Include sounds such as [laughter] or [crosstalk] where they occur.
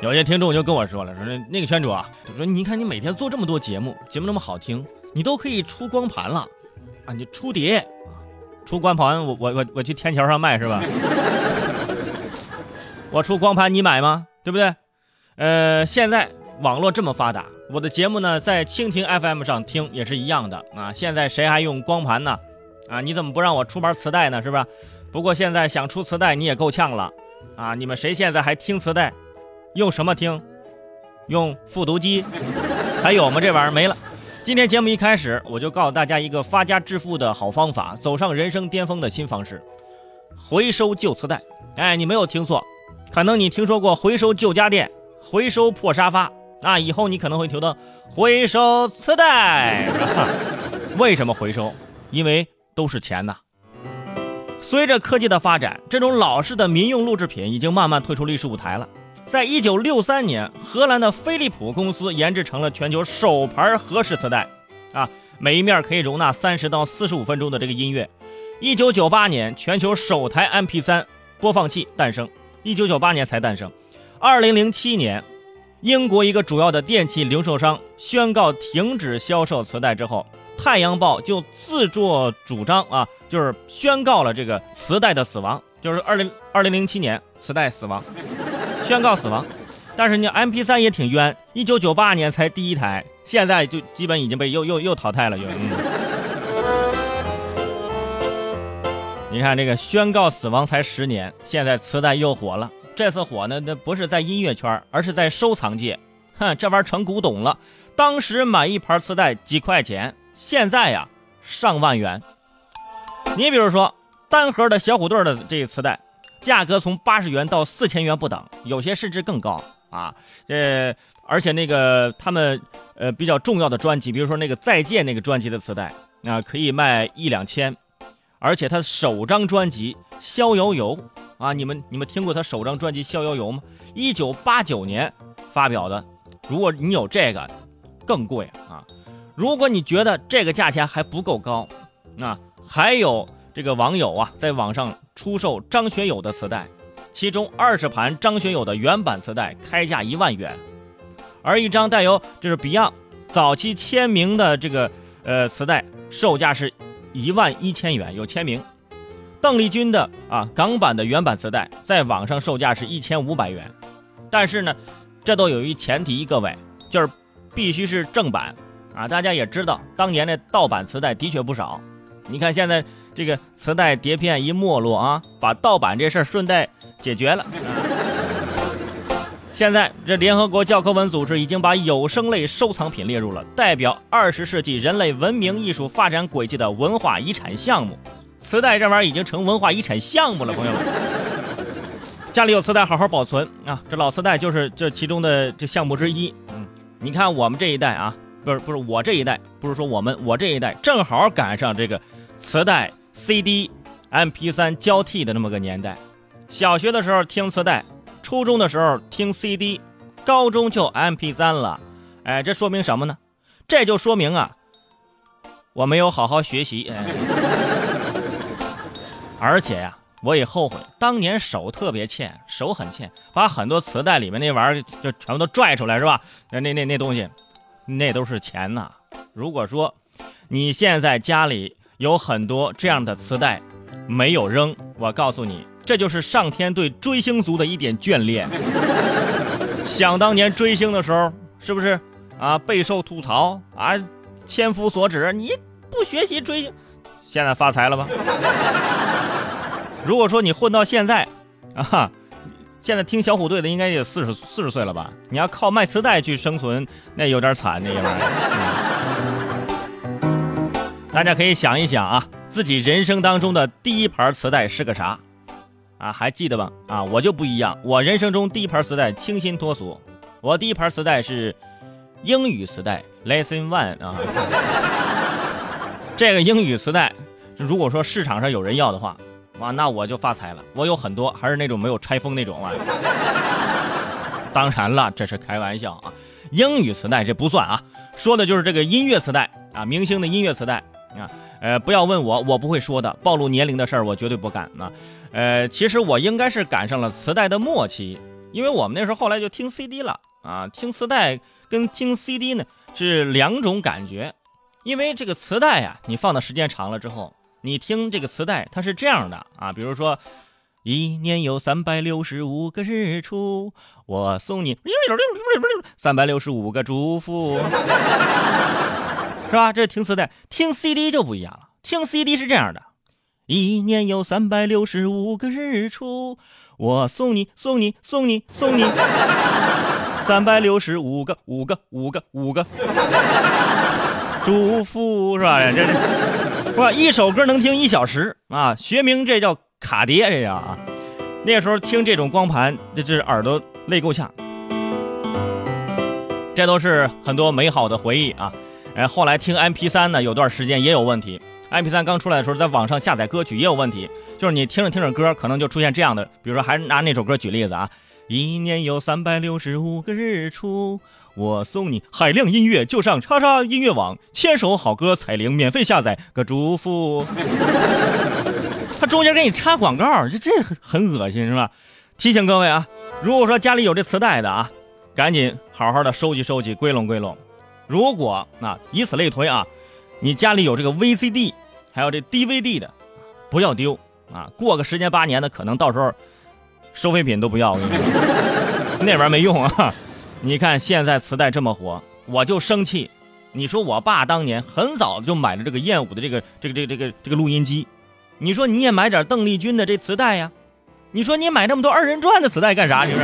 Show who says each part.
Speaker 1: 有些听众就跟我说了，说那个圈主啊，就说你看你每天做这么多节目，节目那么好听，你都可以出光盘了，啊，你出碟啊，出光盘，我我我我去天桥上卖是吧？[laughs] 我出光盘你买吗？对不对？呃，现在网络这么发达，我的节目呢在蜻蜓 FM 上听也是一样的啊。现在谁还用光盘呢？啊，你怎么不让我出盘磁带呢？是吧？不过现在想出磁带你也够呛了啊！你们谁现在还听磁带？用什么听？用复读机？还有吗？这玩意儿没了。今天节目一开始，我就告诉大家一个发家致富的好方法，走上人生巅峰的新方式——回收旧磁带。哎，你没有听错，可能你听说过回收旧家电、回收破沙发那，以后你可能会听到回收磁带。[laughs] 为什么回收？因为都是钱呐。随着科技的发展，这种老式的民用录制品已经慢慢退出历史舞台了。在一九六三年，荷兰的飞利浦公司研制成了全球首盘合式磁带，啊，每一面可以容纳三十到四十五分钟的这个音乐。一九九八年，全球首台 MP3 播放器诞生，一九九八年才诞生。二零零七年，英国一个主要的电器零售商宣告停止销售磁带之后，《太阳报》就自作主张啊，就是宣告了这个磁带的死亡，就是二零二零零七年磁带死亡。宣告死亡，但是你 M P 三也挺冤，一九九八年才第一台，现在就基本已经被又又又淘汰了。又，嗯，你看这个宣告死亡才十年，现在磁带又火了。这次火呢，那不是在音乐圈，而是在收藏界。哼，这玩意儿成古董了。当时买一盘磁带几块钱，现在呀上万元。你比如说单盒的小虎队的这个磁带。价格从八十元到四千元不等，有些甚至更高啊！呃，而且那个他们呃比较重要的专辑，比如说那个再见那个专辑的磁带啊，可以卖一两千。而且他首张专辑《逍遥游》啊，你们你们听过他首张专辑《逍遥游》吗？一九八九年发表的。如果你有这个，更贵啊！如果你觉得这个价钱还不够高，那还有。这个网友啊，在网上出售张学友的磁带，其中二十盘张学友的原版磁带开价一万元，而一张带有这是 Beyond 早期签名的这个呃磁带，售价是一万一千元，有签名。邓丽君的啊港版的原版磁带，在网上售价是一千五百元，但是呢，这都有一前提，各位就是必须是正版啊！大家也知道，当年那盗版磁带的确不少，你看现在。这个磁带碟片一没落啊，把盗版这事儿顺带解决了。[laughs] 现在这联合国教科文组织已经把有声类收藏品列入了代表二十世纪人类文明艺术发展轨迹的文化遗产项目。磁带这玩意儿已经成文化遗产项目了，朋友们。家里有磁带，好好保存啊！这老磁带就是这其中的这项目之一。嗯，你看我们这一代啊，不是不是我这一代，不是说我们我这一代正好赶上这个磁带。CD、MP3 交替的那么个年代，小学的时候听磁带，初中的时候听 CD，高中就 MP3 了。哎，这说明什么呢？这就说明啊，我没有好好学习。哎、而且呀，我也后悔当年手特别欠，手很欠，把很多磁带里面那玩意儿就全部都拽出来，是吧？那那那那东西，那都是钱呐。如果说你现在家里，有很多这样的磁带，没有扔。我告诉你，这就是上天对追星族的一点眷恋。[laughs] 想当年追星的时候，是不是啊？备受吐槽啊，千夫所指。你不学习追星，现在发财了吧？[laughs] 如果说你混到现在，啊哈，现在听小虎队的应该也四十四十岁了吧？你要靠卖磁带去生存，那有点惨，那玩意儿。大家可以想一想啊，自己人生当中的第一盘磁带是个啥？啊，还记得吧？啊，我就不一样，我人生中第一盘磁带清新脱俗，我第一盘磁带是英语磁带，Lesson One 啊。[laughs] 这个英语磁带，如果说市场上有人要的话，哇，那我就发财了。我有很多，还是那种没有拆封那种啊。当然了，这是开玩笑啊，英语磁带这不算啊，说的就是这个音乐磁带啊，明星的音乐磁带。啊，呃，不要问我，我不会说的，暴露年龄的事儿我绝对不干。啊，呃，其实我应该是赶上了磁带的末期，因为我们那时候后来就听 CD 了啊，听磁带跟听 CD 呢是两种感觉，因为这个磁带呀，你放的时间长了之后，你听这个磁带它是这样的啊，比如说一年有三百六十五个日出，我送你三百六十五个祝福，[laughs] 是吧？这是听磁带，听 CD 就不一样了，听 CD 是这样的。一年有三百六十五个日出，我送你送你送你送你 [laughs] 三百六十五个五个五个五个祝福是吧？这哇，一首歌能听一小时啊！学名这叫卡碟，这叫啊。那时候听这种光盘，这这耳朵累够呛。这都是很多美好的回忆啊！哎，后来听 MP3 呢，有段时间也有问题。MP 三刚出来的时候，在网上下载歌曲也有问题，就是你听着听着歌，可能就出现这样的，比如说，还是拿那首歌举例子啊，一年有三百六十五个日出，我送你海量音乐，就上叉叉音乐网，千首好歌彩铃免费下载个祝福。[laughs] 他中间给你插广告，这这很很恶心是吧？提醒各位啊，如果说家里有这磁带的啊，赶紧好好的收集收集，归拢归拢。如果那以此类推啊，你家里有这个 VCD。还有这 DVD 的，不要丢啊！过个十年八年的，可能到时候收废品都不要，我跟你说那玩意儿没用啊！[laughs] 你看现在磁带这么火，我就生气。你说我爸当年很早就买了这个燕舞的这个这个这个这个这个录音机，你说你也买点邓丽君的这磁带呀？你说你买这么多二人转的磁带干啥？你说？